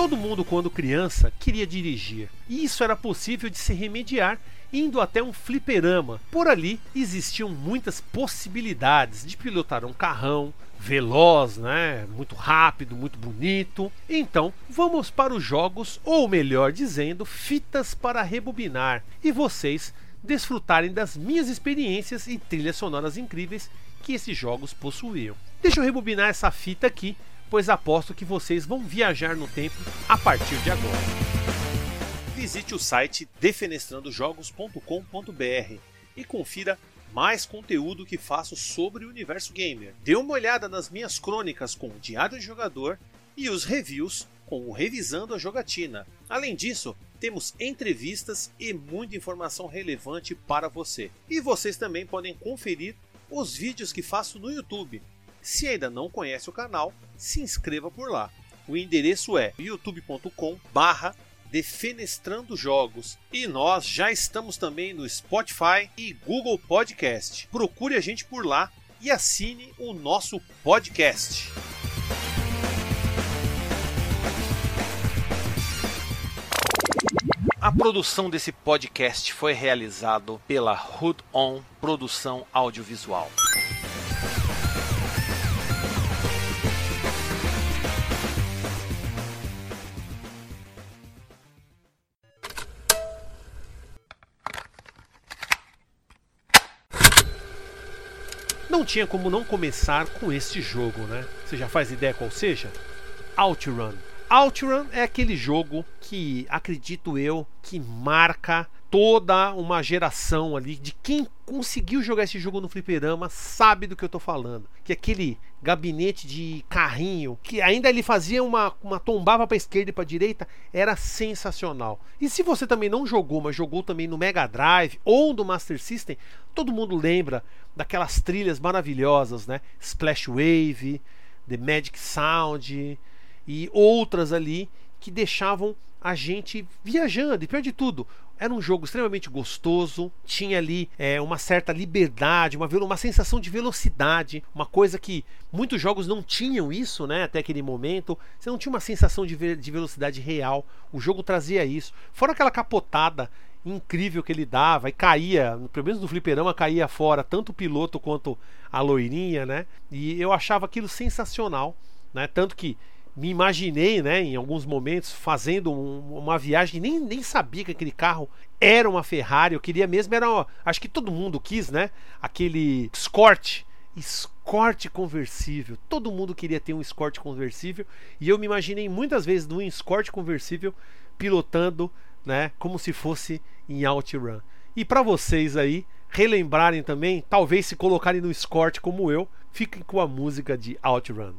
Todo mundo, quando criança, queria dirigir, e isso era possível de se remediar indo até um fliperama. Por ali existiam muitas possibilidades de pilotar um carrão veloz, né? Muito rápido, muito bonito. Então, vamos para os jogos, ou melhor dizendo, fitas para rebobinar, e vocês desfrutarem das minhas experiências e trilhas sonoras incríveis que esses jogos possuíam. Deixa eu rebobinar essa fita aqui, pois aposto que vocês vão viajar no tempo a partir de agora. Visite o site defenestrandojogos.com.br e confira mais conteúdo que faço sobre o universo gamer. Dê uma olhada nas minhas crônicas com o Diário de Jogador e os reviews com o Revisando a Jogatina. Além disso, temos entrevistas e muita informação relevante para você. E vocês também podem conferir os vídeos que faço no YouTube. Se ainda não conhece o canal, se inscreva por lá. O endereço é youtube.com/barra Defenestrando Jogos. E nós já estamos também no Spotify e Google Podcast. Procure a gente por lá e assine o nosso podcast. A produção desse podcast foi realizado pela Hood On Produção Audiovisual. Não tinha como não começar com este jogo, né? Você já faz ideia qual seja? OutRun. OutRun é aquele jogo que acredito eu que marca toda uma geração ali de quem conseguiu jogar esse jogo no fliperama sabe do que eu tô falando. Que aquele gabinete de carrinho que ainda ele fazia uma, uma tombava para esquerda e para direita era sensacional. E se você também não jogou, mas jogou também no Mega Drive ou no Master System, todo mundo lembra daquelas trilhas maravilhosas, né? Splash Wave, The Magic Sound, e outras ali que deixavam a gente viajando. E pior de tudo, era um jogo extremamente gostoso, tinha ali é, uma certa liberdade, uma, uma sensação de velocidade, uma coisa que muitos jogos não tinham isso, né? Até aquele momento, você não tinha uma sensação de, ve de velocidade real. O jogo trazia isso. Fora aquela capotada incrível que ele dava e caía, pelo menos no fliperama caía fora tanto o piloto quanto a loirinha, né? E eu achava aquilo sensacional, né? Tanto que me imaginei, né, em alguns momentos, fazendo um, uma viagem, nem, nem sabia que aquele carro era uma Ferrari, eu queria mesmo, era, uma, acho que todo mundo quis, né, aquele Escort, Escort conversível, todo mundo queria ter um Escort conversível, e eu me imaginei muitas vezes num Escort conversível, pilotando, né, como se fosse em OutRun. E para vocês aí, relembrarem também, talvez se colocarem no Escort como eu, fiquem com a música de OutRun.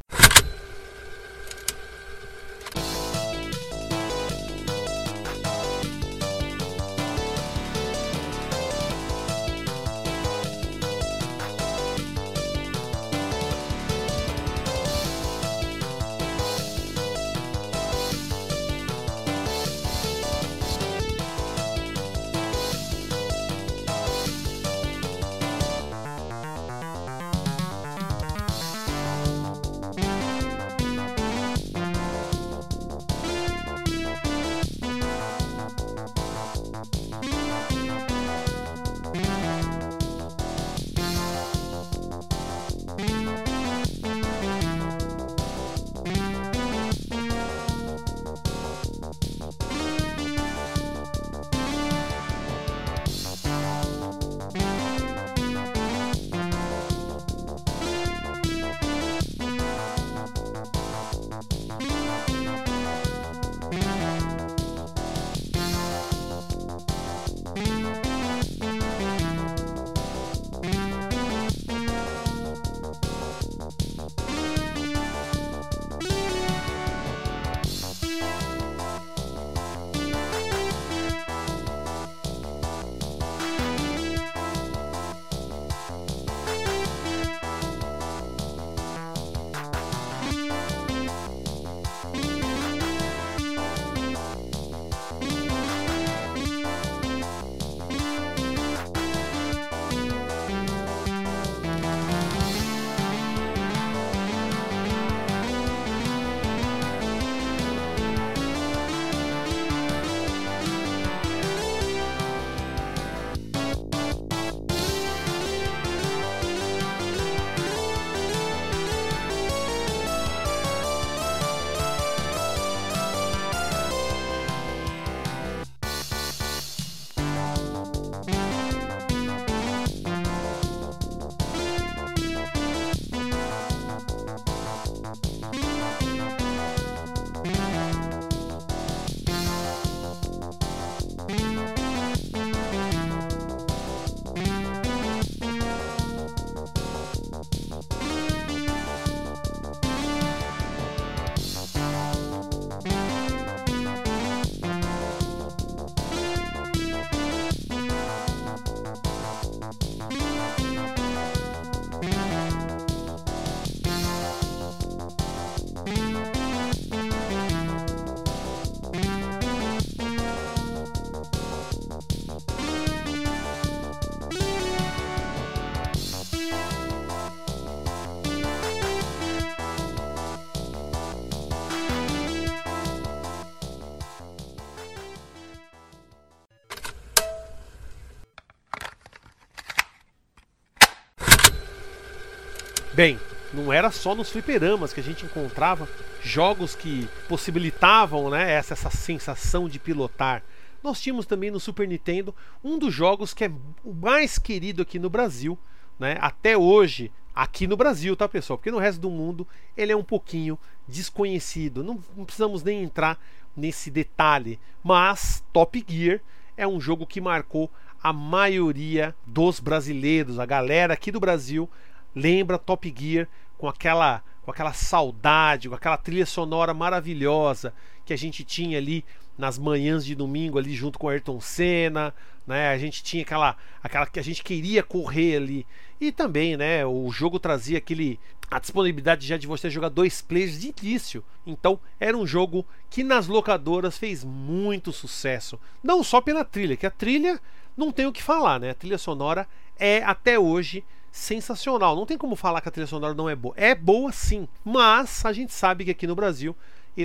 Bem, não era só nos fliperamas que a gente encontrava jogos que possibilitavam né, essa, essa sensação de pilotar. Nós tínhamos também no Super Nintendo um dos jogos que é o mais querido aqui no Brasil, né, até hoje, aqui no Brasil, tá pessoal? Porque no resto do mundo ele é um pouquinho desconhecido. Não, não precisamos nem entrar nesse detalhe, mas Top Gear é um jogo que marcou a maioria dos brasileiros, a galera aqui do Brasil lembra Top Gear com aquela com aquela saudade, com aquela trilha sonora maravilhosa que a gente tinha ali nas manhãs de domingo ali junto com Ayrton Senna, né? A gente tinha aquela aquela que a gente queria correr ali. E também, né, o jogo trazia aquele a disponibilidade já de você jogar dois players de início. Então, era um jogo que nas locadoras fez muito sucesso, não só pela trilha, que a trilha não tem o que falar, né? A trilha sonora é até hoje sensacional. Não tem como falar que a trilha sonora não é boa. É boa sim, mas a gente sabe que aqui no Brasil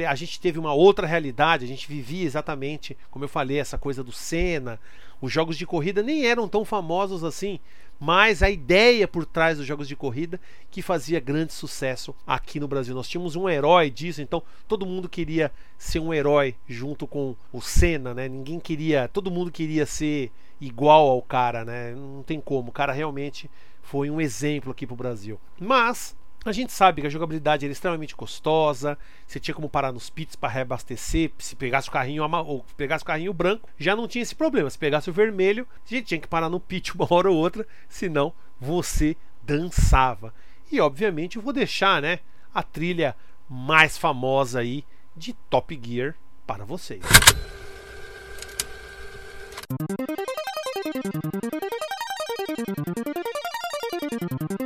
a gente teve uma outra realidade, a gente vivia exatamente, como eu falei, essa coisa do Senna. Os jogos de corrida nem eram tão famosos assim, mas a ideia por trás dos jogos de corrida que fazia grande sucesso aqui no Brasil. Nós tínhamos um herói disso, então todo mundo queria ser um herói junto com o Senna, né? Ninguém queria, todo mundo queria ser igual ao cara, né? Não tem como. O cara realmente foi um exemplo aqui para o Brasil. Mas a gente sabe que a jogabilidade era extremamente costosa, você tinha como parar nos pits para reabastecer, se pegasse o carrinho ou pegasse o carrinho branco, já não tinha esse problema. Se pegasse o vermelho, a gente tinha que parar no pit uma hora ou outra, senão você dançava. E obviamente eu vou deixar, né, a trilha mais famosa aí de Top Gear para vocês. Música Thank you.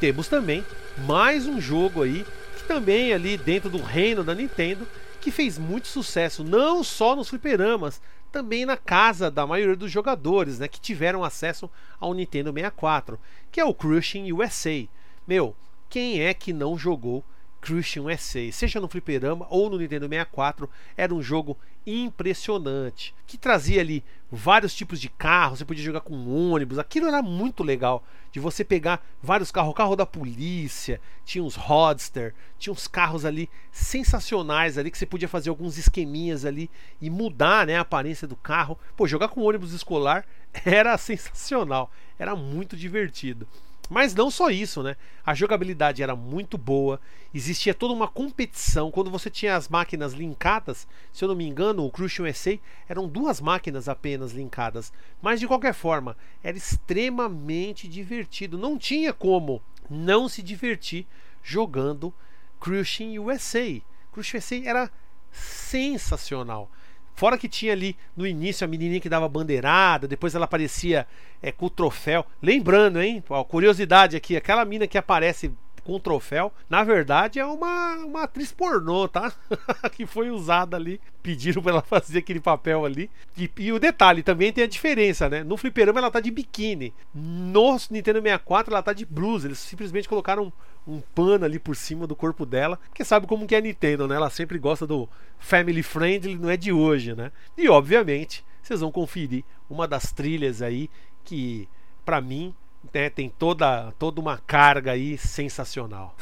Temos também mais um jogo aí que também ali dentro do reino da Nintendo que fez muito sucesso não só nos fliperamas, também na casa da maioria dos jogadores, né, que tiveram acesso ao Nintendo 64, que é o Crushing USA. Meu, quem é que não jogou Crushing USA, seja no fliperama ou no Nintendo 64, era um jogo impressionante, que trazia ali vários tipos de carros, você podia jogar com ônibus, aquilo era muito legal, de você pegar vários carros, o carro da polícia, tinha uns Rodster, tinha uns carros ali sensacionais ali, que você podia fazer alguns esqueminhas ali e mudar né, a aparência do carro. Pô, jogar com ônibus escolar era sensacional, era muito divertido. Mas não só isso, né? A jogabilidade era muito boa, existia toda uma competição. Quando você tinha as máquinas linkadas, se eu não me engano, o Crush USA eram duas máquinas apenas linkadas. Mas de qualquer forma, era extremamente divertido. Não tinha como não se divertir jogando Crushing USA. Crushing USA era sensacional. Fora que tinha ali no início a menininha que dava bandeirada, depois ela aparecia é, com o troféu. Lembrando, hein? Ó, curiosidade aqui: aquela mina que aparece com o troféu, na verdade é uma, uma atriz pornô, tá? que foi usada ali. Pediram pra ela fazer aquele papel ali. E, e, o detalhe também tem a diferença, né? No fliperama ela tá de biquíni. No Nintendo 64 ela tá de blusa. Eles simplesmente colocaram um pano ali por cima do corpo dela. Porque sabe como que é a Nintendo, né? Ela sempre gosta do family friendly, não é de hoje, né? E obviamente, vocês vão conferir uma das trilhas aí que para mim né, tem toda toda uma carga aí sensacional.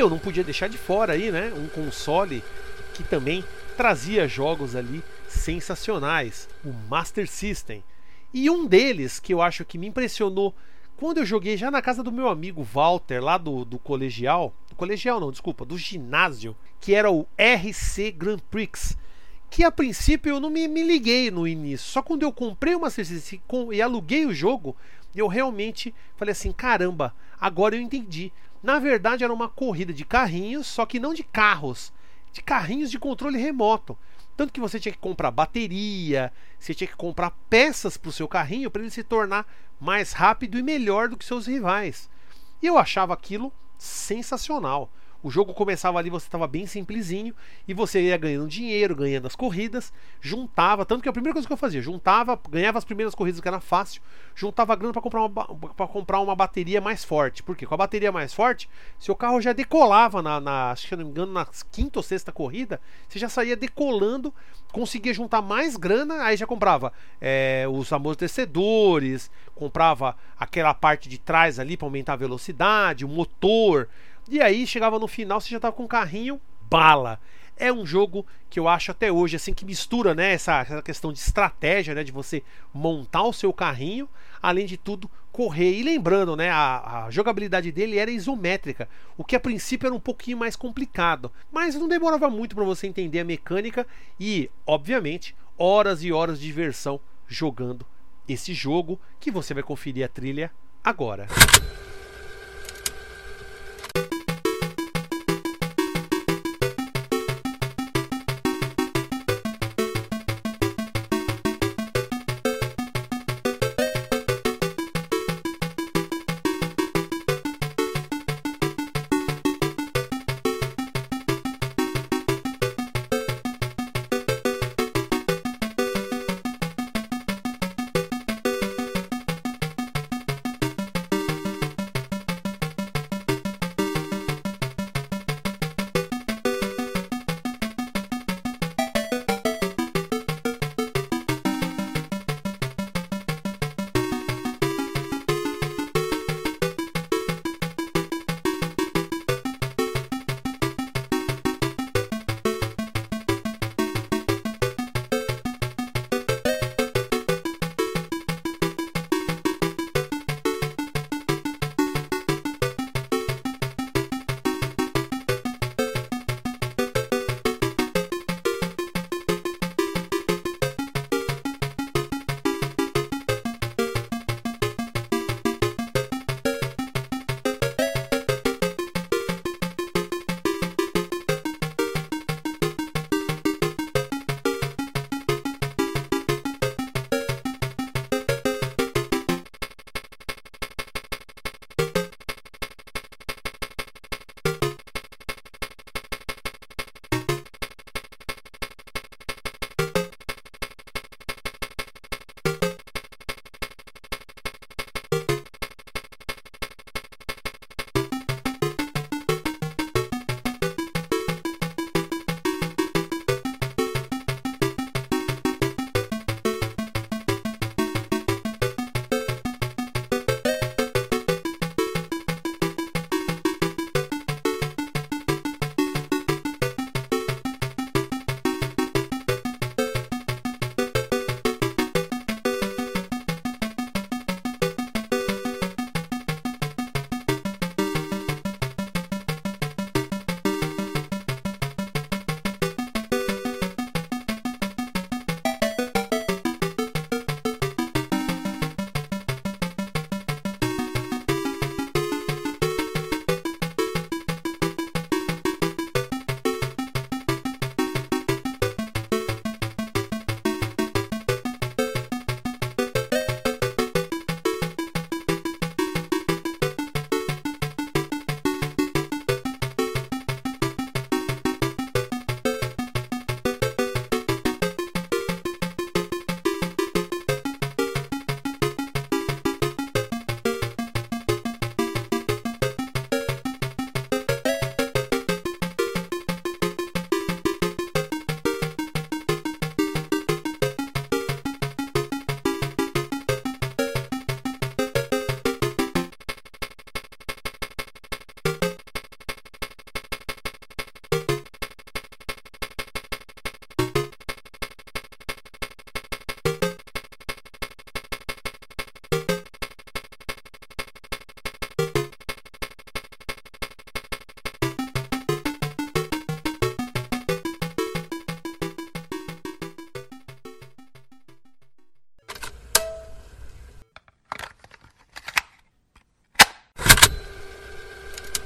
Eu não podia deixar de fora aí, né, um console que também trazia jogos ali sensacionais, o Master System. E um deles que eu acho que me impressionou quando eu joguei já na casa do meu amigo Walter, lá do, do colegial, do colegial não, desculpa, do ginásio, que era o RC Grand Prix, que a princípio eu não me, me liguei no início, só quando eu comprei Master System e aluguei o jogo, eu realmente falei assim, caramba, agora eu entendi. Na verdade, era uma corrida de carrinhos, só que não de carros, de carrinhos de controle remoto. Tanto que você tinha que comprar bateria, você tinha que comprar peças para o seu carrinho para ele se tornar mais rápido e melhor do que seus rivais. E eu achava aquilo sensacional. O jogo começava ali, você estava bem simplesinho e você ia ganhando dinheiro, ganhando as corridas, juntava, tanto que a primeira coisa que eu fazia, juntava, ganhava as primeiras corridas que era fácil, juntava grana para comprar uma para comprar uma bateria mais forte. Porque com a bateria mais forte, seu carro já decolava na, na que não me engano, na quinta ou sexta corrida, você já saía decolando, conseguia juntar mais grana, aí já comprava é, os amortecedores, comprava aquela parte de trás ali para aumentar a velocidade, o motor. E aí chegava no final, você já tava com um carrinho bala. É um jogo que eu acho até hoje assim que mistura, né, essa, essa questão de estratégia, né, de você montar o seu carrinho, além de tudo correr. E lembrando, né, a, a, jogabilidade dele era isométrica, o que a princípio era um pouquinho mais complicado, mas não demorava muito para você entender a mecânica e, obviamente, horas e horas de diversão jogando esse jogo que você vai conferir a trilha agora.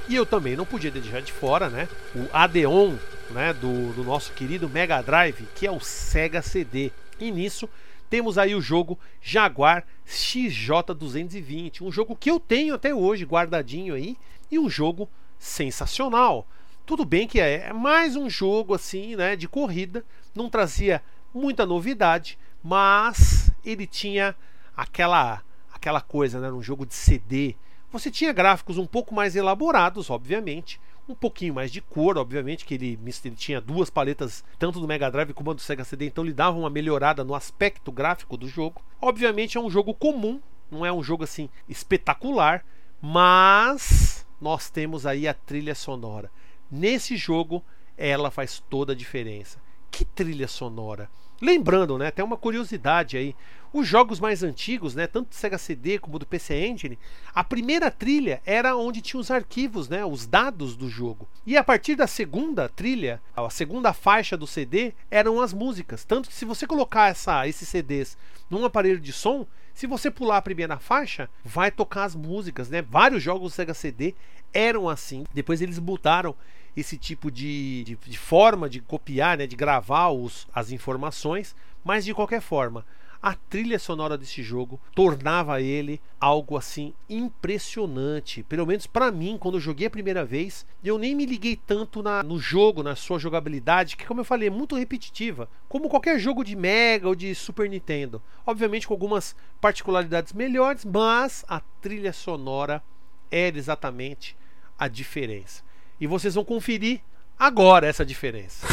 E eu também não podia deixar de fora, né? O Adeon, né? Do, do nosso querido Mega Drive, que é o Sega CD. E nisso temos aí o jogo Jaguar XJ220, um jogo que eu tenho até hoje guardadinho aí e um jogo sensacional. Tudo bem que é, é mais um jogo assim, né, de corrida, não trazia muita novidade, mas ele tinha aquela aquela coisa, né, um jogo de CD. Você tinha gráficos um pouco mais elaborados, obviamente, um pouquinho mais de cor, obviamente, que ele, ele, tinha duas paletas, tanto do Mega Drive como do Sega CD, então ele dava uma melhorada no aspecto gráfico do jogo. Obviamente é um jogo comum, não é um jogo assim espetacular, mas nós temos aí a trilha sonora. Nesse jogo, ela faz toda a diferença. Que trilha sonora! Lembrando, né, até uma curiosidade aí, os jogos mais antigos, né, tanto do Sega CD como do PC Engine, a primeira trilha era onde tinha os arquivos, né, os dados do jogo. E a partir da segunda trilha, a segunda faixa do CD, eram as músicas. Tanto que se você colocar essa, esses CDs num aparelho de som, se você pular a primeira faixa, vai tocar as músicas, né? Vários jogos do Sega CD eram assim. Depois eles mudaram esse tipo de, de, de forma de copiar, né, de gravar os, as informações, mas de qualquer forma, a trilha sonora desse jogo tornava ele algo assim impressionante. Pelo menos para mim, quando eu joguei a primeira vez, eu nem me liguei tanto na, no jogo, na sua jogabilidade, que como eu falei, é muito repetitiva, como qualquer jogo de Mega ou de Super Nintendo. Obviamente com algumas particularidades melhores, mas a trilha sonora era exatamente a diferença. E vocês vão conferir agora essa diferença.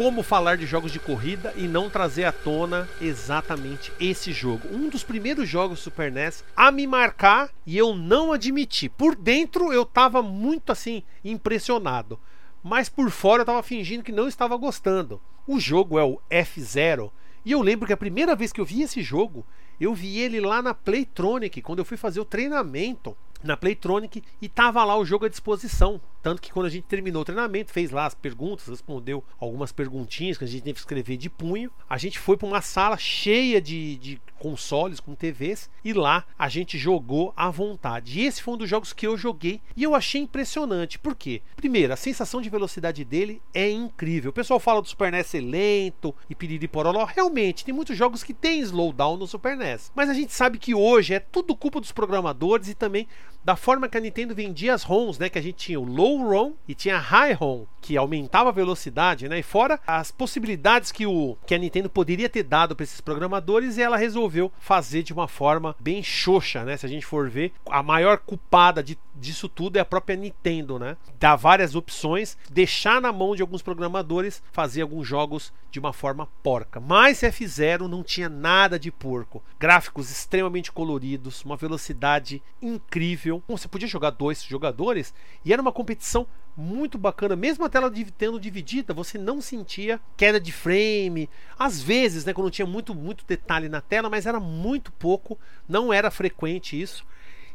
Como falar de jogos de corrida e não trazer à tona exatamente esse jogo? Um dos primeiros jogos Super NES a me marcar e eu não admiti. Por dentro eu estava muito assim impressionado, mas por fora eu estava fingindo que não estava gostando. O jogo é o F-Zero E eu lembro que a primeira vez que eu vi esse jogo, eu vi ele lá na Playtronic, quando eu fui fazer o treinamento na Playtronic e tava lá o jogo à disposição. Tanto que quando a gente terminou o treinamento, fez lá as perguntas, respondeu algumas perguntinhas que a gente teve que escrever de punho. A gente foi para uma sala cheia de, de consoles com TVs e lá a gente jogou à vontade. E esse foi um dos jogos que eu joguei e eu achei impressionante. Por quê? Primeiro, a sensação de velocidade dele é incrível. O pessoal fala do Super NES ser lento e piriri poroló. Realmente, tem muitos jogos que tem slowdown no Super NES. Mas a gente sabe que hoje é tudo culpa dos programadores e também da forma que a Nintendo vendia as ROMs, né? Que a gente tinha o Low ROM e tinha High ROM, que aumentava a velocidade, né? E fora as possibilidades que, o, que a Nintendo poderia ter dado para esses programadores, e ela resolveu fazer de uma forma bem xoxa, né? Se a gente for ver, a maior culpada de, disso tudo é a própria Nintendo, né? Dar várias opções, deixar na mão de alguns programadores fazer alguns jogos de uma forma porca. Mas F0 não tinha nada de porco. Gráficos extremamente coloridos, uma velocidade incrível você podia jogar dois jogadores e era uma competição muito bacana. Mesmo a tela tendo dividida, você não sentia queda de frame. Às vezes, né, quando tinha muito, muito detalhe na tela, mas era muito pouco, não era frequente isso.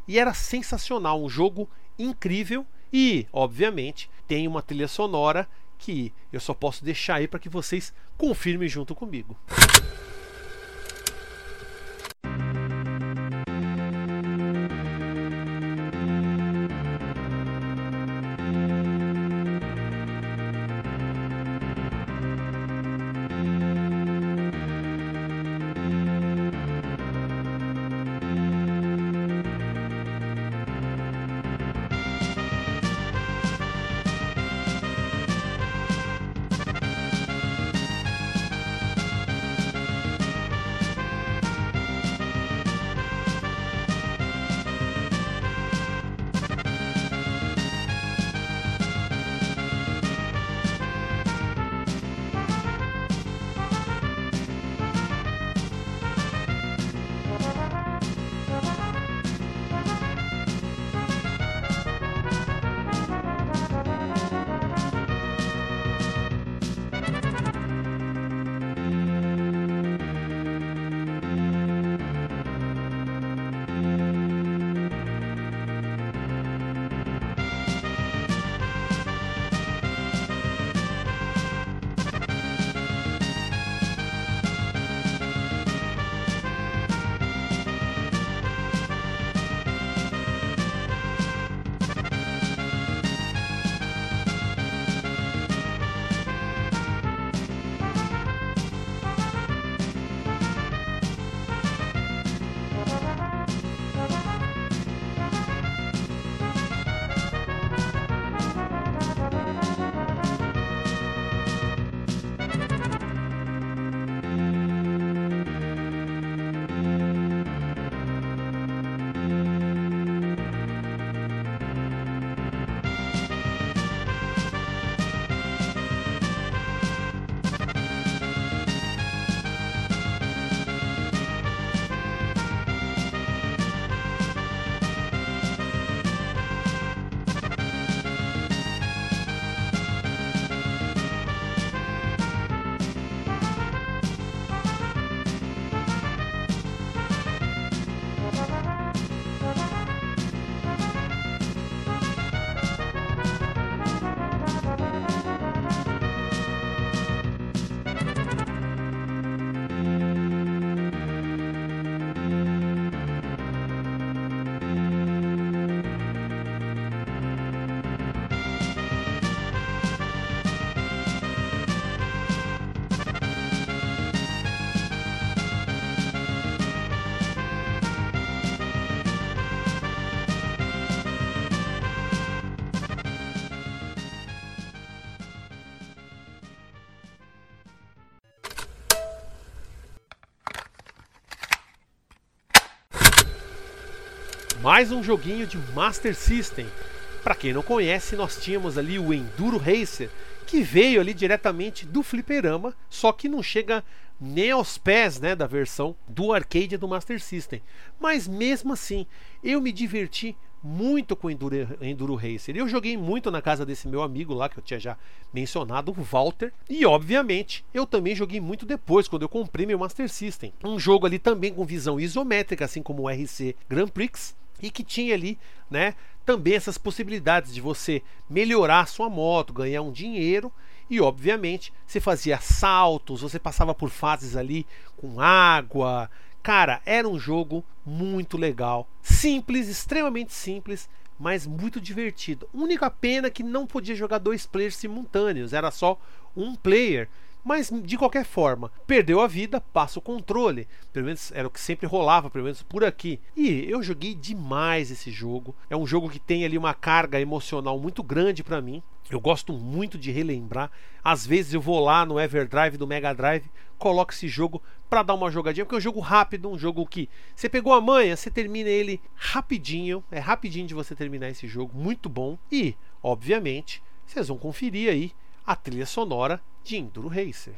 E era sensacional, um jogo incrível e, obviamente, tem uma trilha sonora que eu só posso deixar aí para que vocês confirmem junto comigo. Mais um joguinho de Master System. Para quem não conhece, nós tínhamos ali o Enduro Racer, que veio ali diretamente do fliperama, só que não chega nem aos pés né, da versão do arcade do Master System. Mas mesmo assim, eu me diverti muito com Enduro, Enduro Racer. Eu joguei muito na casa desse meu amigo lá, que eu tinha já mencionado, o Walter. E, obviamente, eu também joguei muito depois, quando eu comprei meu Master System. Um jogo ali também com visão isométrica, assim como o RC Grand Prix. E que tinha ali, né, também essas possibilidades de você melhorar sua moto, ganhar um dinheiro e obviamente você fazia saltos, você passava por fases ali com água, Cara, era um jogo muito legal, simples, extremamente simples, mas muito divertido. Única pena que não podia jogar dois players simultâneos, era só um player. Mas de qualquer forma, perdeu a vida, passa o controle. Pelo menos era o que sempre rolava, pelo menos por aqui. E eu joguei demais esse jogo. É um jogo que tem ali uma carga emocional muito grande para mim. Eu gosto muito de relembrar. Às vezes eu vou lá no Everdrive do Mega Drive, coloco esse jogo para dar uma jogadinha, porque é um jogo rápido, um jogo que você pegou a manha, você termina ele rapidinho, é rapidinho de você terminar esse jogo, muito bom. E, obviamente, vocês vão conferir aí a trilha sonora de Enduro Racer.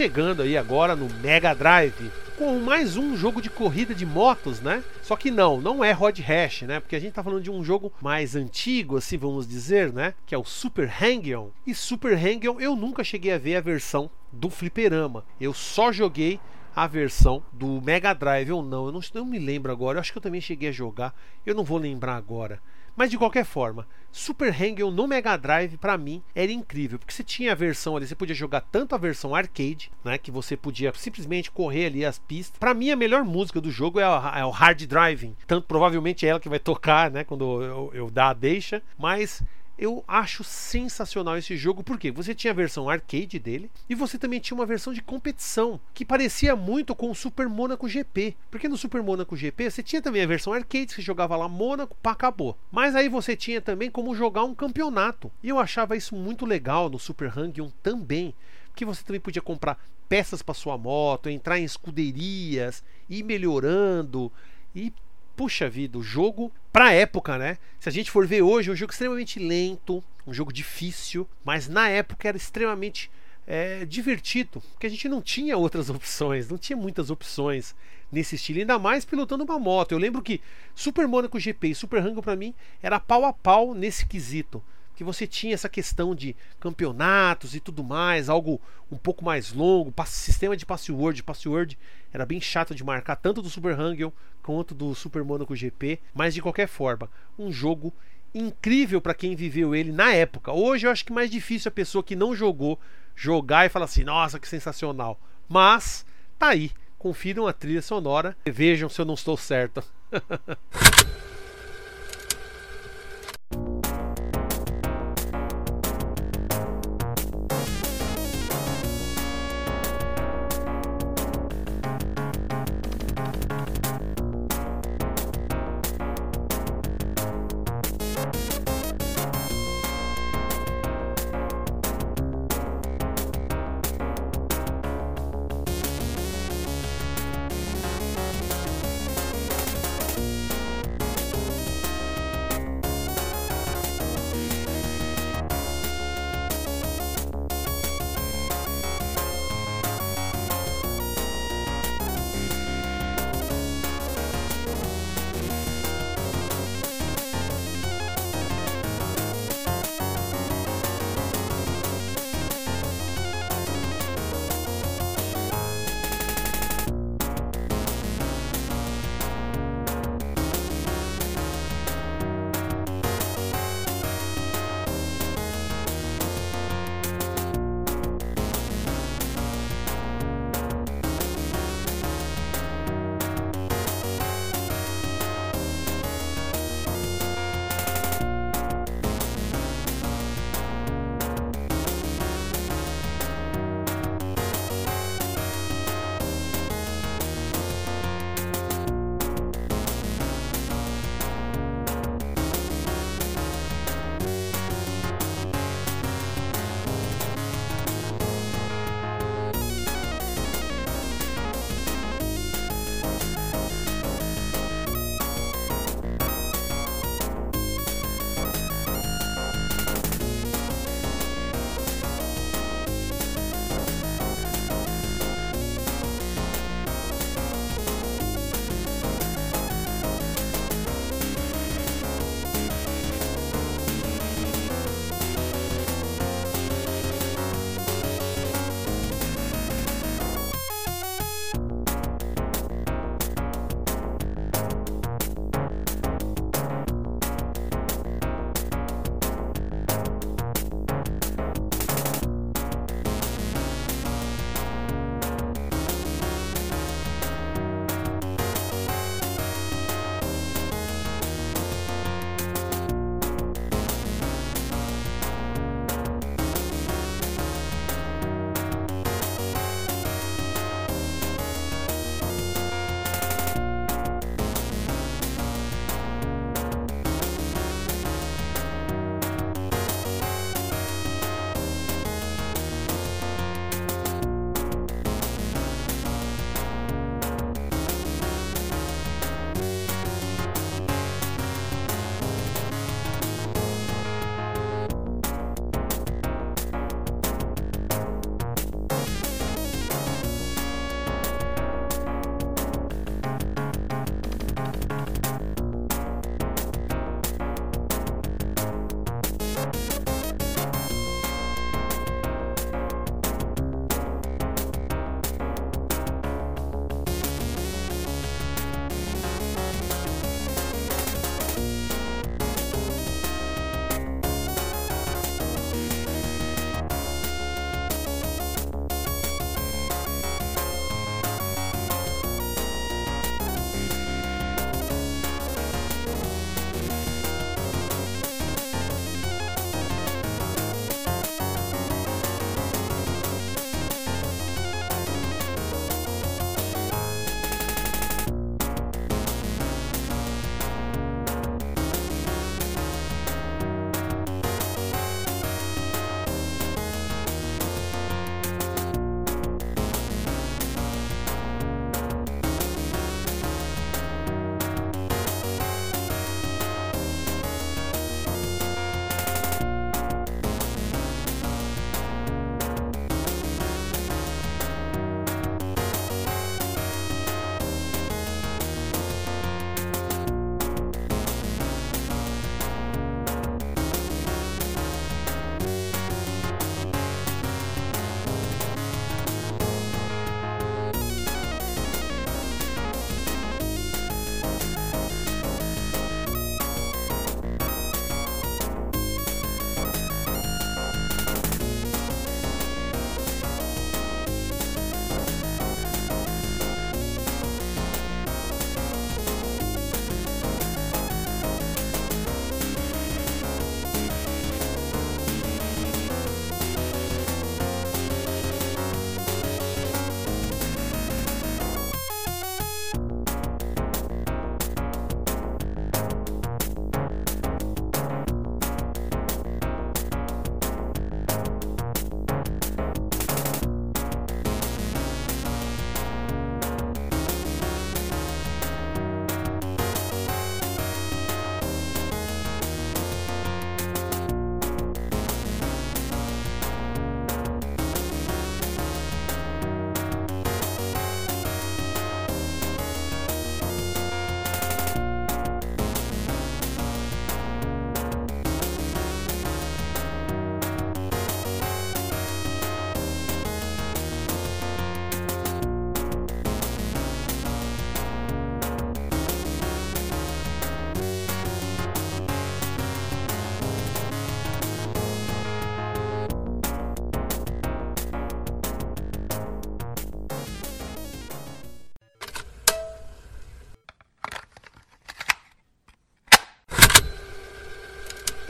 Chegando aí agora no Mega Drive com mais um jogo de corrida de motos, né? Só que não, não é Rod Hash, né? Porque a gente tá falando de um jogo mais antigo, assim vamos dizer, né? Que é o Super Hang-On. E Super Hang-On eu nunca cheguei a ver a versão do fliperama. Eu só joguei a versão do Mega Drive ou não, eu não, não me lembro agora. Eu acho que eu também cheguei a jogar, eu não vou lembrar agora. Mas de qualquer forma, Super Hangel no Mega Drive para mim era incrível, porque você tinha a versão ali, você podia jogar tanto a versão arcade, né, que você podia simplesmente correr ali as pistas. Para mim a melhor música do jogo é, é, o Hard Driving, tanto provavelmente é ela que vai tocar, né, quando eu, eu dar a deixa, mas eu acho sensacional esse jogo porque você tinha a versão arcade dele e você também tinha uma versão de competição que parecia muito com o Super Monaco GP. Porque no Super Monaco GP você tinha também a versão arcade, você jogava lá Monaco, pá, acabou. Mas aí você tinha também como jogar um campeonato. E eu achava isso muito legal no Super Hang-On também que você também podia comprar peças para sua moto, entrar em escuderias, ir melhorando e puxa vida, o jogo pra época, né? Se a gente for ver hoje, é um jogo extremamente lento, um jogo difícil, mas na época era extremamente é, divertido, porque a gente não tinha outras opções, não tinha muitas opções nesse estilo, ainda mais pilotando uma moto. Eu lembro que Super Monaco GP e Super Rango para mim era pau a pau nesse quesito que você tinha essa questão de campeonatos e tudo mais, algo um pouco mais longo, sistema de password, password era bem chato de marcar tanto do Super Hangel quanto do Super Monaco GP, mas de qualquer forma, um jogo incrível para quem viveu ele na época. Hoje eu acho que mais difícil a pessoa que não jogou jogar e falar assim: "Nossa, que sensacional". Mas tá aí, confiram a trilha sonora e vejam se eu não estou certo.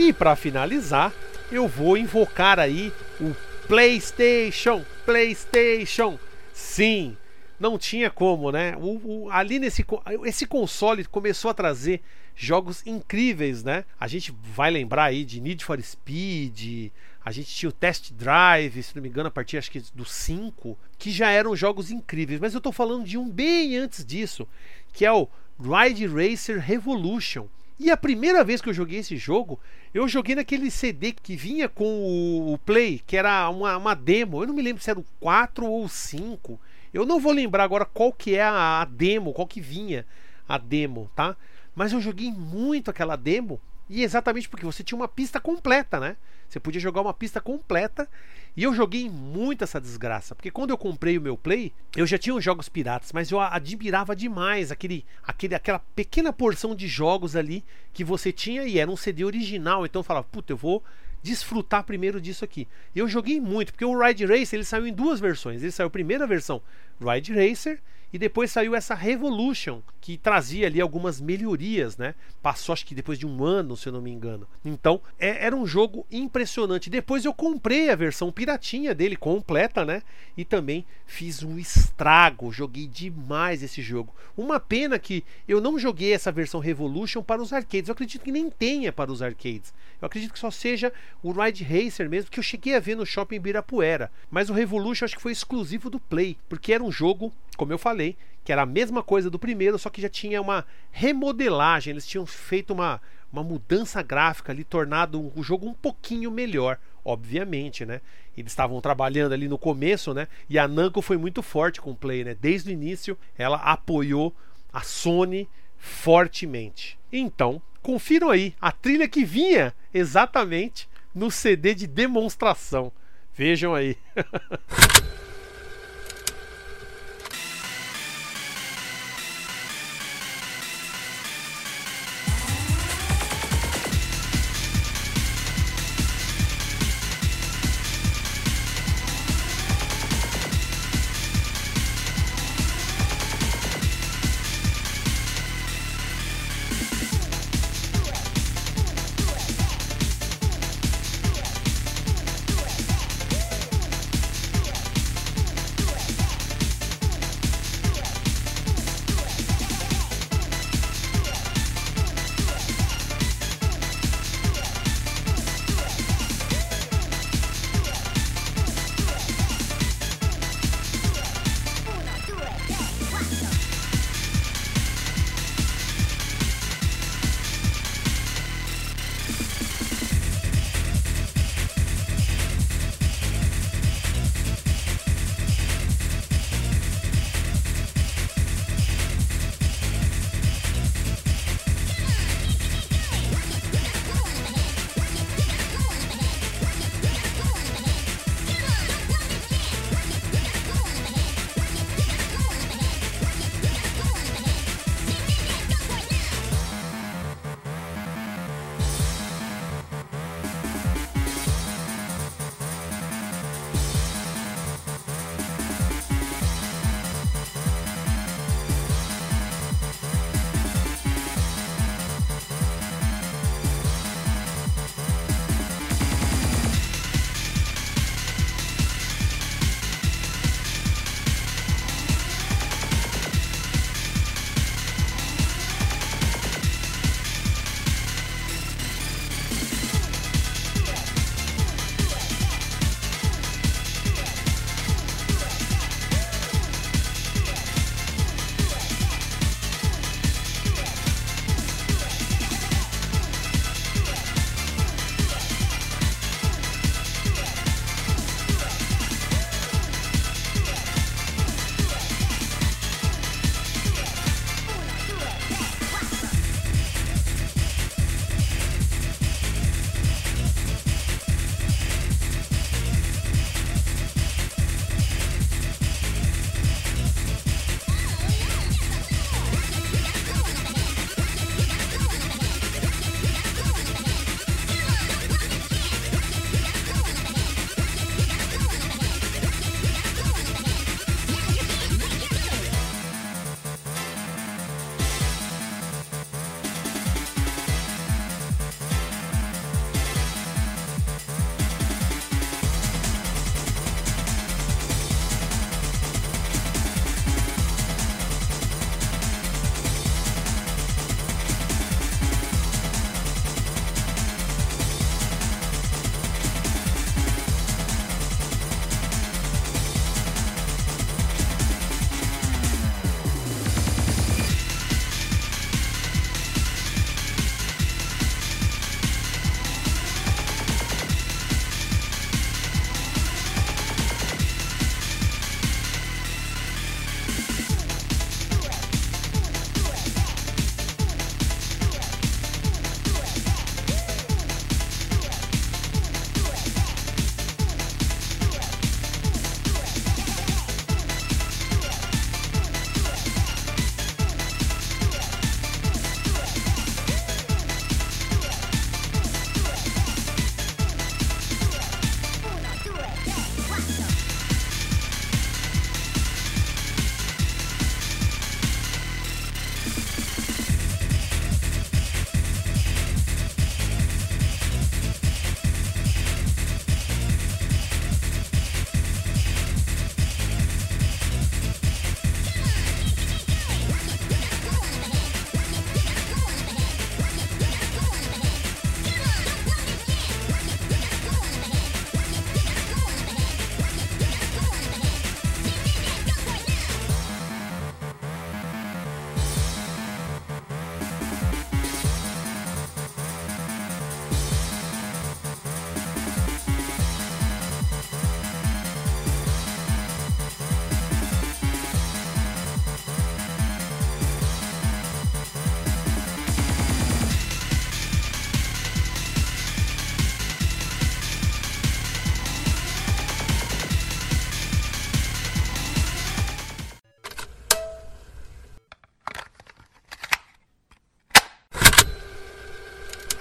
E para finalizar, eu vou invocar aí o PlayStation, PlayStation. Sim, não tinha como, né? O, o, ali nesse esse console começou a trazer jogos incríveis, né? A gente vai lembrar aí de Need for Speed, a gente tinha o Test Drive, se não me engano, a partir acho que do 5, que já eram jogos incríveis. Mas eu tô falando de um bem antes disso, que é o Ride Racer Revolution. E a primeira vez que eu joguei esse jogo, eu joguei naquele CD que vinha com o Play, que era uma, uma demo. Eu não me lembro se era o 4 ou o 5. Eu não vou lembrar agora qual que é a, a demo, qual que vinha a demo, tá? Mas eu joguei muito aquela demo e exatamente porque você tinha uma pista completa, né? Você podia jogar uma pista completa. E eu joguei muito essa desgraça. Porque quando eu comprei o meu Play, eu já tinha os jogos piratas, mas eu admirava demais aquele, aquele, aquela pequena porção de jogos ali que você tinha e era um CD original. Então eu falava, puta, eu vou desfrutar primeiro disso aqui. E eu joguei muito, porque o Ride Racer ele saiu em duas versões. Ele saiu a primeira versão Ride Racer e depois saiu essa Revolution, que trazia ali algumas melhorias, né? Passou acho que depois de um ano, se eu não me engano. Então, é, era um jogo impressionante. Depois eu comprei a versão piratinha dele completa, né? E também fiz um estrago, joguei demais esse jogo. Uma pena que eu não joguei essa versão Revolution para os arcades. Eu acredito que nem tenha para os arcades. Eu acredito que só seja o Ride Racer mesmo, que eu cheguei a ver no shopping Birapuera. Mas o Revolution acho que foi exclusivo do Play, porque era um jogo, como eu falei, falei, que era a mesma coisa do primeiro, só que já tinha uma remodelagem, eles tinham feito uma, uma mudança gráfica ali, tornado o jogo um pouquinho melhor, obviamente, né? Eles estavam trabalhando ali no começo, né? E a Namco foi muito forte com o Play, né? Desde o início, ela apoiou a Sony fortemente. Então, confiram aí a trilha que vinha exatamente no CD de demonstração. Vejam aí.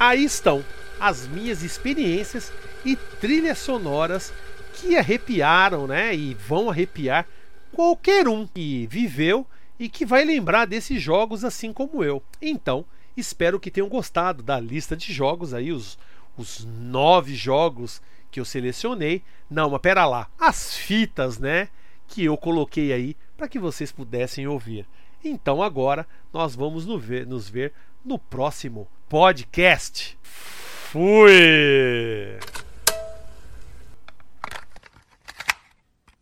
aí estão as minhas experiências e trilhas sonoras que arrepiaram, né? E vão arrepiar qualquer um que viveu e que vai lembrar desses jogos assim como eu. Então, espero que tenham gostado da lista de jogos aí, os, os nove jogos que eu selecionei. Não, mas pera lá, as fitas, né? Que eu coloquei aí para que vocês pudessem ouvir. Então agora nós vamos nos ver, nos ver no próximo podcast. Fui!